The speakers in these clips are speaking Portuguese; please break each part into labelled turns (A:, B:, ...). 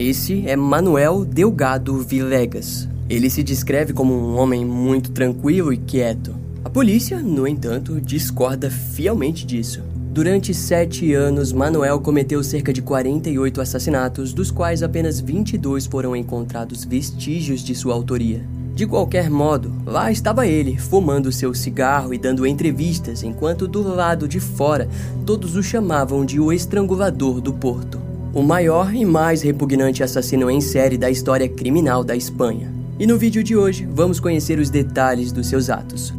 A: Esse é Manuel Delgado Vilegas. Ele se descreve como um homem muito tranquilo e quieto. A polícia, no entanto, discorda fielmente disso. Durante sete anos, Manuel cometeu cerca de 48 assassinatos, dos quais apenas 22 foram encontrados vestígios de sua autoria. De qualquer modo, lá estava ele, fumando seu cigarro e dando entrevistas, enquanto do lado de fora todos o chamavam de o estrangulador do Porto, o maior e mais repugnante assassino em série da história criminal da Espanha. E no vídeo de hoje vamos conhecer os detalhes dos seus atos.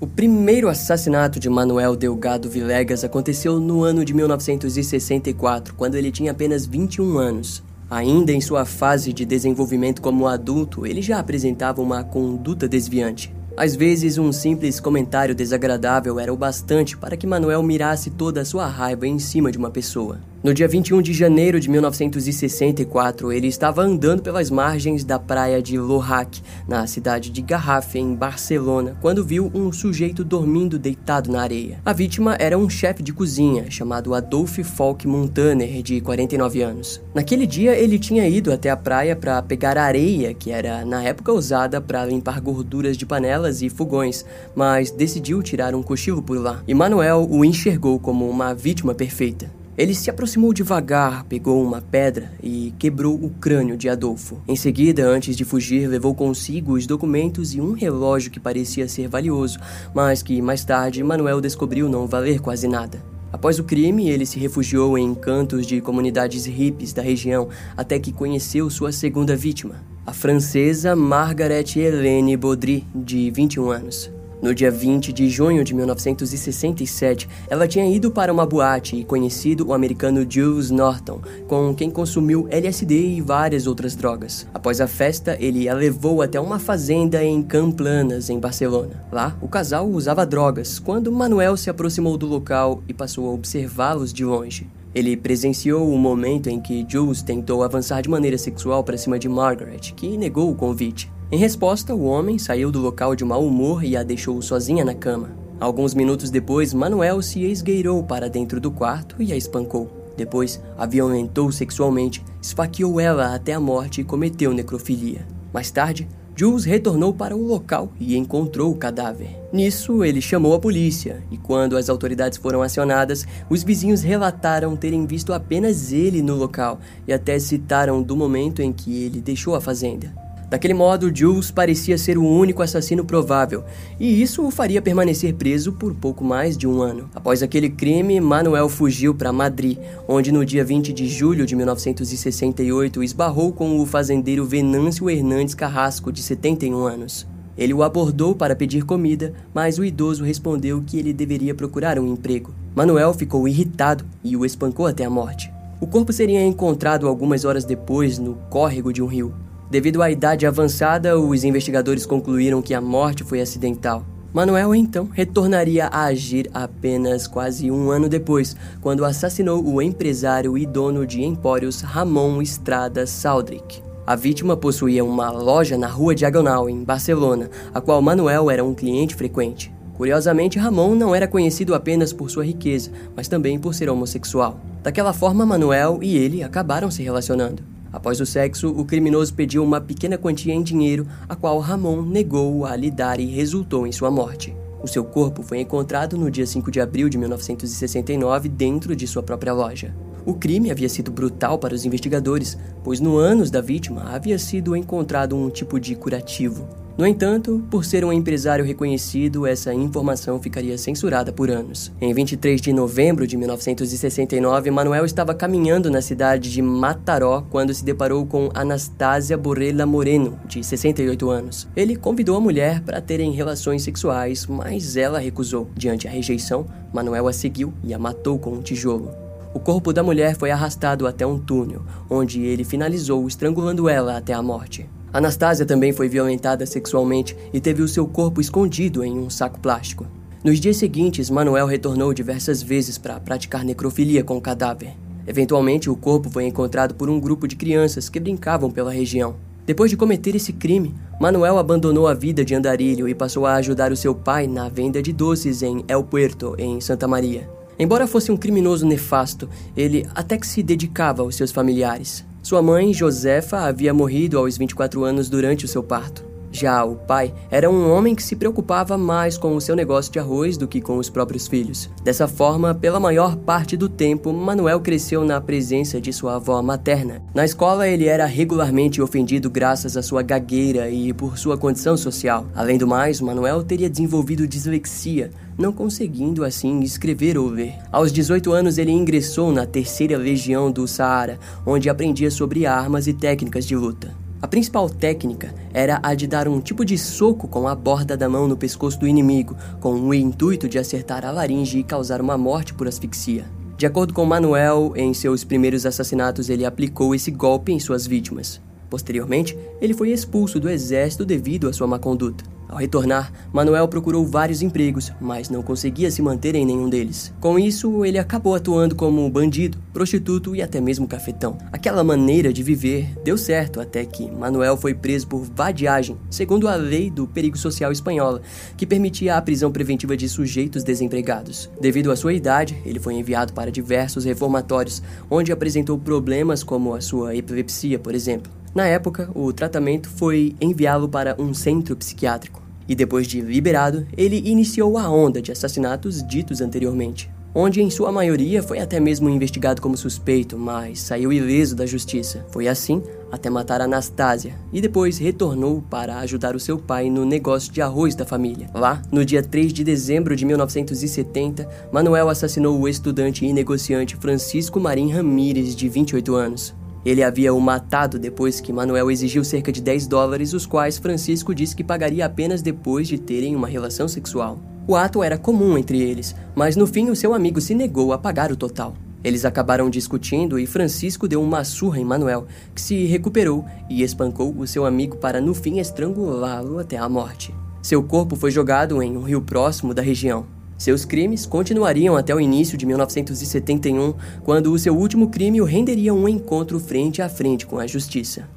A: O primeiro assassinato de Manuel Delgado Vilegas aconteceu no ano de 1964, quando ele tinha apenas 21 anos. Ainda em sua fase de desenvolvimento como adulto, ele já apresentava uma conduta desviante. Às vezes, um simples comentário desagradável era o bastante para que Manuel mirasse toda a sua raiva em cima de uma pessoa. No dia 21 de janeiro de 1964, ele estava andando pelas margens da praia de Lohac, na cidade de Garrafa, em Barcelona, quando viu um sujeito dormindo deitado na areia. A vítima era um chefe de cozinha chamado Adolphe Falk Montaner, de 49 anos. Naquele dia, ele tinha ido até a praia para pegar areia, que era na época usada para limpar gorduras de panelas e fogões, mas decidiu tirar um cochilo por lá. E Manuel o enxergou como uma vítima perfeita. Ele se aproximou devagar, pegou uma pedra e quebrou o crânio de Adolfo. Em seguida, antes de fugir, levou consigo os documentos e um relógio que parecia ser valioso, mas que mais tarde Manuel descobriu não valer quase nada. Após o crime, ele se refugiou em cantos de comunidades hippies da região até que conheceu sua segunda vítima, a francesa Margaret Helene Baudry, de 21 anos. No dia 20 de junho de 1967, ela tinha ido para uma boate e conhecido o americano Jules Norton, com quem consumiu LSD e várias outras drogas. Após a festa, ele a levou até uma fazenda em Camplanas, em Barcelona. Lá, o casal usava drogas quando Manuel se aproximou do local e passou a observá-los de longe. Ele presenciou o momento em que Jules tentou avançar de maneira sexual para cima de Margaret, que negou o convite. Em resposta, o homem saiu do local de mau humor e a deixou sozinha na cama. Alguns minutos depois, Manuel se esgueirou para dentro do quarto e a espancou. Depois, a violentou sexualmente, esfaqueou ela até a morte e cometeu necrofilia. Mais tarde, Jules retornou para o local e encontrou o cadáver. Nisso, ele chamou a polícia, e quando as autoridades foram acionadas, os vizinhos relataram terem visto apenas ele no local e até citaram do momento em que ele deixou a fazenda. Daquele modo, Jules parecia ser o único assassino provável, e isso o faria permanecer preso por pouco mais de um ano. Após aquele crime, Manuel fugiu para Madrid, onde no dia 20 de julho de 1968 esbarrou com o fazendeiro Venâncio Hernandes Carrasco, de 71 anos. Ele o abordou para pedir comida, mas o idoso respondeu que ele deveria procurar um emprego. Manuel ficou irritado e o espancou até a morte. O corpo seria encontrado algumas horas depois no córrego de um rio. Devido à idade avançada, os investigadores concluíram que a morte foi acidental. Manuel então retornaria a agir apenas quase um ano depois, quando assassinou o empresário e dono de empórios Ramon Estrada Saldrick. A vítima possuía uma loja na Rua Diagonal, em Barcelona, a qual Manuel era um cliente frequente. Curiosamente, Ramon não era conhecido apenas por sua riqueza, mas também por ser homossexual. Daquela forma, Manuel e ele acabaram se relacionando. Após o sexo, o criminoso pediu uma pequena quantia em dinheiro, a qual Ramon negou a lhe dar e resultou em sua morte. O seu corpo foi encontrado no dia 5 de abril de 1969 dentro de sua própria loja. O crime havia sido brutal para os investigadores, pois no ânus da vítima havia sido encontrado um tipo de curativo. No entanto, por ser um empresário reconhecido, essa informação ficaria censurada por anos. Em 23 de novembro de 1969, Manuel estava caminhando na cidade de Mataró quando se deparou com Anastasia Borrella Moreno, de 68 anos. Ele convidou a mulher para terem relações sexuais, mas ela recusou. Diante a rejeição, Manuel a seguiu e a matou com um tijolo. O corpo da mulher foi arrastado até um túnel, onde ele finalizou estrangulando ela até a morte. Anastasia também foi violentada sexualmente e teve o seu corpo escondido em um saco plástico. Nos dias seguintes, Manuel retornou diversas vezes para praticar necrofilia com o cadáver. Eventualmente, o corpo foi encontrado por um grupo de crianças que brincavam pela região. Depois de cometer esse crime, Manuel abandonou a vida de andarilho e passou a ajudar o seu pai na venda de doces em El Puerto, em Santa Maria. Embora fosse um criminoso nefasto, ele até que se dedicava aos seus familiares. Sua mãe, Josefa, havia morrido aos 24 anos durante o seu parto. Já o pai era um homem que se preocupava mais com o seu negócio de arroz do que com os próprios filhos. Dessa forma, pela maior parte do tempo, Manuel cresceu na presença de sua avó materna. Na escola, ele era regularmente ofendido graças à sua gagueira e por sua condição social. Além do mais, Manuel teria desenvolvido dislexia, não conseguindo assim escrever ou ler. Aos 18 anos, ele ingressou na Terceira Legião do Saara, onde aprendia sobre armas e técnicas de luta. A principal técnica era a de dar um tipo de soco com a borda da mão no pescoço do inimigo, com o intuito de acertar a laringe e causar uma morte por asfixia. De acordo com Manuel, em seus primeiros assassinatos ele aplicou esse golpe em suas vítimas. Posteriormente, ele foi expulso do exército devido à sua má conduta. Ao retornar, Manuel procurou vários empregos, mas não conseguia se manter em nenhum deles. Com isso, ele acabou atuando como bandido, prostituto e até mesmo cafetão. Aquela maneira de viver deu certo até que Manuel foi preso por vadiagem, segundo a lei do perigo social espanhola, que permitia a prisão preventiva de sujeitos desempregados. Devido à sua idade, ele foi enviado para diversos reformatórios, onde apresentou problemas como a sua epilepsia, por exemplo. Na época, o tratamento foi enviá-lo para um centro psiquiátrico e depois de liberado, ele iniciou a onda de assassinatos ditos anteriormente, onde em sua maioria foi até mesmo investigado como suspeito, mas saiu ileso da justiça. Foi assim até matar Anastasia e depois retornou para ajudar o seu pai no negócio de arroz da família. Lá, no dia 3 de dezembro de 1970, Manuel assassinou o estudante e negociante Francisco Marim Ramírez, de 28 anos. Ele havia o matado depois que Manuel exigiu cerca de 10 dólares, os quais Francisco disse que pagaria apenas depois de terem uma relação sexual. O ato era comum entre eles, mas no fim o seu amigo se negou a pagar o total. Eles acabaram discutindo e Francisco deu uma surra em Manuel, que se recuperou e espancou o seu amigo para no fim estrangulá-lo até a morte. Seu corpo foi jogado em um rio próximo da região. Seus crimes continuariam até o início de 1971, quando o seu último crime o renderia um encontro frente a frente com a justiça.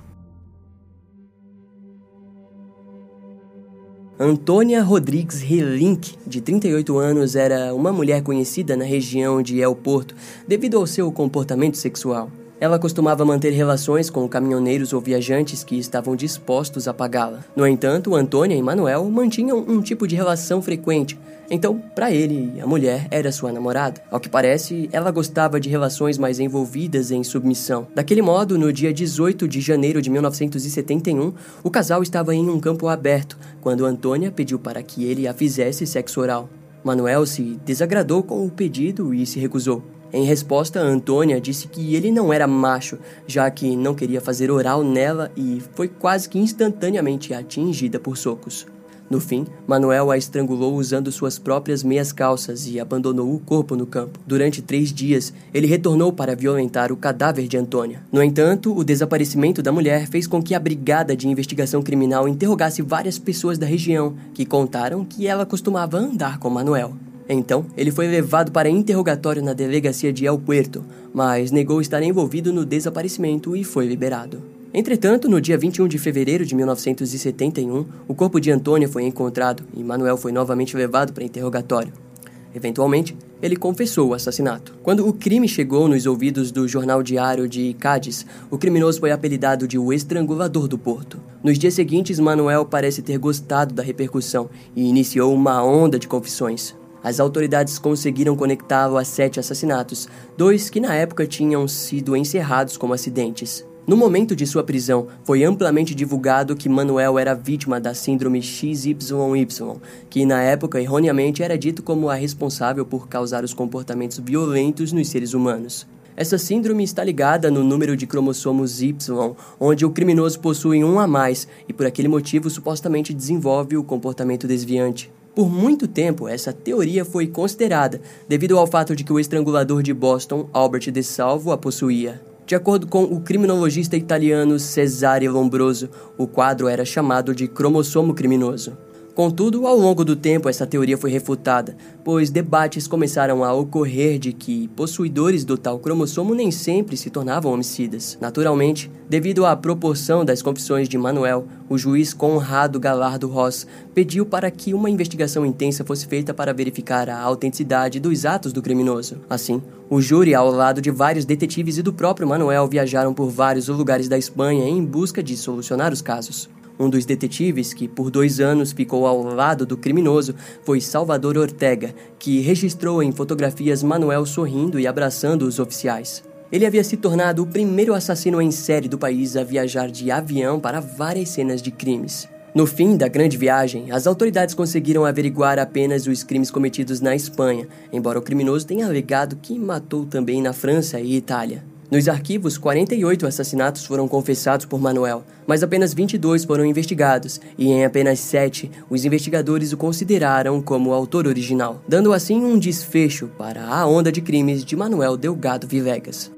A: Antônia Rodrigues Relink, de 38 anos, era uma mulher conhecida na região de El Porto devido ao seu comportamento sexual. Ela costumava manter relações com caminhoneiros ou viajantes que estavam dispostos a pagá-la. No entanto, Antônia e Manuel mantinham um tipo de relação frequente, então, para ele, a mulher era sua namorada. Ao que parece, ela gostava de relações mais envolvidas em submissão. Daquele modo, no dia 18 de janeiro de 1971, o casal estava em um campo aberto quando Antônia pediu para que ele a fizesse sexo oral. Manuel se desagradou com o pedido e se recusou. Em resposta, Antônia disse que ele não era macho, já que não queria fazer oral nela e foi quase que instantaneamente atingida por socos. No fim, Manuel a estrangulou usando suas próprias meias calças e abandonou o corpo no campo. Durante três dias, ele retornou para violentar o cadáver de Antônia. No entanto, o desaparecimento da mulher fez com que a Brigada de Investigação Criminal interrogasse várias pessoas da região, que contaram que ela costumava andar com Manuel. Então, ele foi levado para interrogatório na delegacia de El Puerto, mas negou estar envolvido no desaparecimento e foi liberado. Entretanto, no dia 21 de fevereiro de 1971, o corpo de Antônia foi encontrado e Manuel foi novamente levado para interrogatório. Eventualmente, ele confessou o assassinato. Quando o crime chegou nos ouvidos do jornal diário de Cádiz, o criminoso foi apelidado de o estrangulador do Porto. Nos dias seguintes, Manuel parece ter gostado da repercussão e iniciou uma onda de confissões. As autoridades conseguiram conectá-lo a sete assassinatos, dois que na época tinham sido encerrados como acidentes. No momento de sua prisão, foi amplamente divulgado que Manuel era vítima da síndrome XYY, que na época erroneamente era dito como a responsável por causar os comportamentos violentos nos seres humanos. Essa síndrome está ligada no número de cromossomos Y, onde o criminoso possui um a mais e por aquele motivo supostamente desenvolve o comportamento desviante. Por muito tempo, essa teoria foi considerada, devido ao fato de que o estrangulador de Boston, Albert De Salvo, a possuía. De acordo com o criminologista italiano Cesare Lombroso, o quadro era chamado de cromossomo criminoso. Contudo, ao longo do tempo, essa teoria foi refutada, pois debates começaram a ocorrer de que possuidores do tal cromossomo nem sempre se tornavam homicidas. Naturalmente, devido à proporção das confissões de Manuel, o juiz Conrado Galardo Ross pediu para que uma investigação intensa fosse feita para verificar a autenticidade dos atos do criminoso. Assim, o júri, ao lado de vários detetives e do próprio Manuel, viajaram por vários lugares da Espanha em busca de solucionar os casos. Um dos detetives que por dois anos ficou ao lado do criminoso foi Salvador Ortega, que registrou em fotografias Manuel sorrindo e abraçando os oficiais. Ele havia se tornado o primeiro assassino em série do país a viajar de avião para várias cenas de crimes. No fim da grande viagem, as autoridades conseguiram averiguar apenas os crimes cometidos na Espanha, embora o criminoso tenha alegado que matou também na França e Itália. Nos arquivos, 48 assassinatos foram confessados por Manuel, mas apenas 22 foram investigados, e em apenas 7, os investigadores o consideraram como o autor original, dando assim um desfecho para a onda de crimes de Manuel Delgado Vilegas.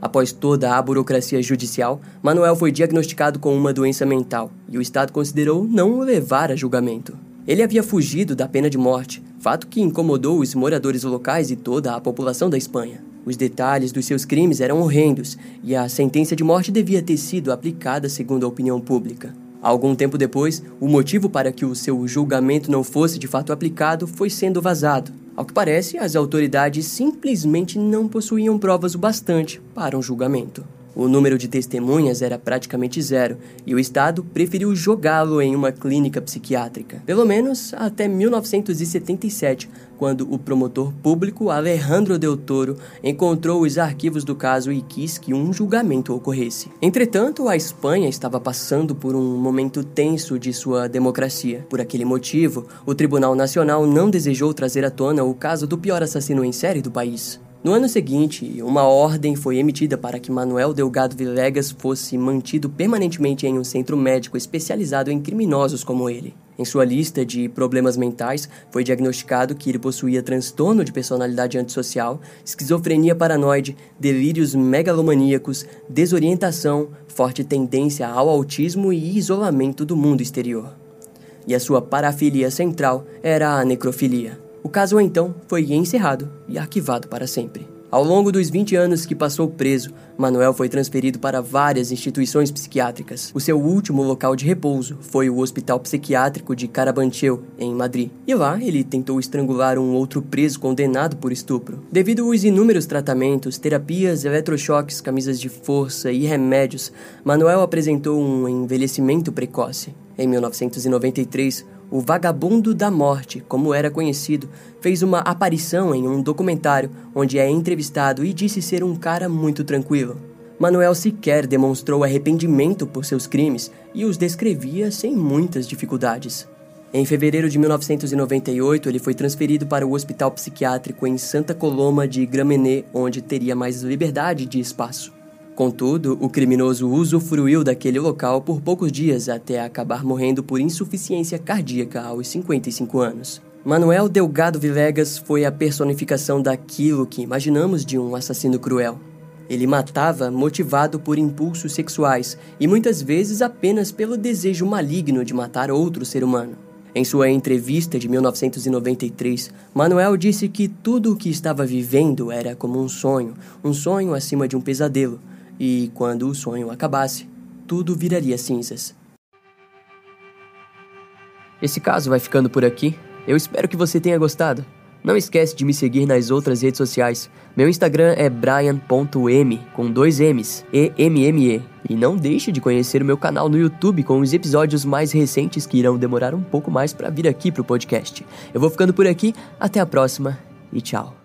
A: Após toda a burocracia judicial, Manuel foi diagnosticado com uma doença mental e o Estado considerou não o levar a julgamento. Ele havia fugido da pena de morte, fato que incomodou os moradores locais e toda a população da Espanha. Os detalhes dos seus crimes eram horrendos e a sentença de morte devia ter sido aplicada segundo a opinião pública. Algum tempo depois, o motivo para que o seu julgamento não fosse de fato aplicado foi sendo vazado. Ao que parece, as autoridades simplesmente não possuíam provas o bastante para um julgamento. O número de testemunhas era praticamente zero e o Estado preferiu jogá-lo em uma clínica psiquiátrica, pelo menos até 1977, quando o promotor público Alejandro Del Toro encontrou os arquivos do caso e quis que um julgamento ocorresse. Entretanto, a Espanha estava passando por um momento tenso de sua democracia. Por aquele motivo, o Tribunal Nacional não desejou trazer à tona o caso do pior assassino em série do país. No ano seguinte, uma ordem foi emitida para que Manuel Delgado Vilegas fosse mantido permanentemente em um centro médico especializado em criminosos como ele. Em sua lista de problemas mentais, foi diagnosticado que ele possuía transtorno de personalidade antissocial, esquizofrenia paranoide, delírios megalomaníacos, desorientação, forte tendência ao autismo e isolamento do mundo exterior. E a sua parafilia central era a necrofilia. O caso então foi encerrado e arquivado para sempre. Ao longo dos 20 anos que passou preso, Manuel foi transferido para várias instituições psiquiátricas. O seu último local de repouso foi o Hospital Psiquiátrico de Carabanchel, em Madrid. E lá ele tentou estrangular um outro preso condenado por estupro. Devido aos inúmeros tratamentos, terapias, eletrochoques, camisas de força e remédios, Manuel apresentou um envelhecimento precoce. Em 1993, o Vagabundo da Morte, como era conhecido, fez uma aparição em um documentário onde é entrevistado e disse ser um cara muito tranquilo. Manuel sequer demonstrou arrependimento por seus crimes e os descrevia sem muitas dificuldades. Em fevereiro de 1998, ele foi transferido para o hospital psiquiátrico em Santa Coloma de Gramenet, onde teria mais liberdade de espaço. Contudo, o criminoso usufruiu daquele local por poucos dias até acabar morrendo por insuficiência cardíaca aos 55 anos. Manuel Delgado Vilegas foi a personificação daquilo que imaginamos de um assassino cruel. Ele matava motivado por impulsos sexuais e muitas vezes apenas pelo desejo maligno de matar outro ser humano. Em sua entrevista de 1993, Manuel disse que tudo o que estava vivendo era como um sonho, um sonho acima de um pesadelo, e quando o sonho acabasse, tudo viraria cinzas. Esse caso vai ficando por aqui. Eu espero que você tenha gostado. Não esquece de me seguir nas outras redes sociais. Meu Instagram é brian.m com dois M's, E M M E. E não deixe de conhecer o meu canal no YouTube com os episódios mais recentes que irão demorar um pouco mais para vir aqui pro podcast. Eu vou ficando por aqui, até a próxima e tchau.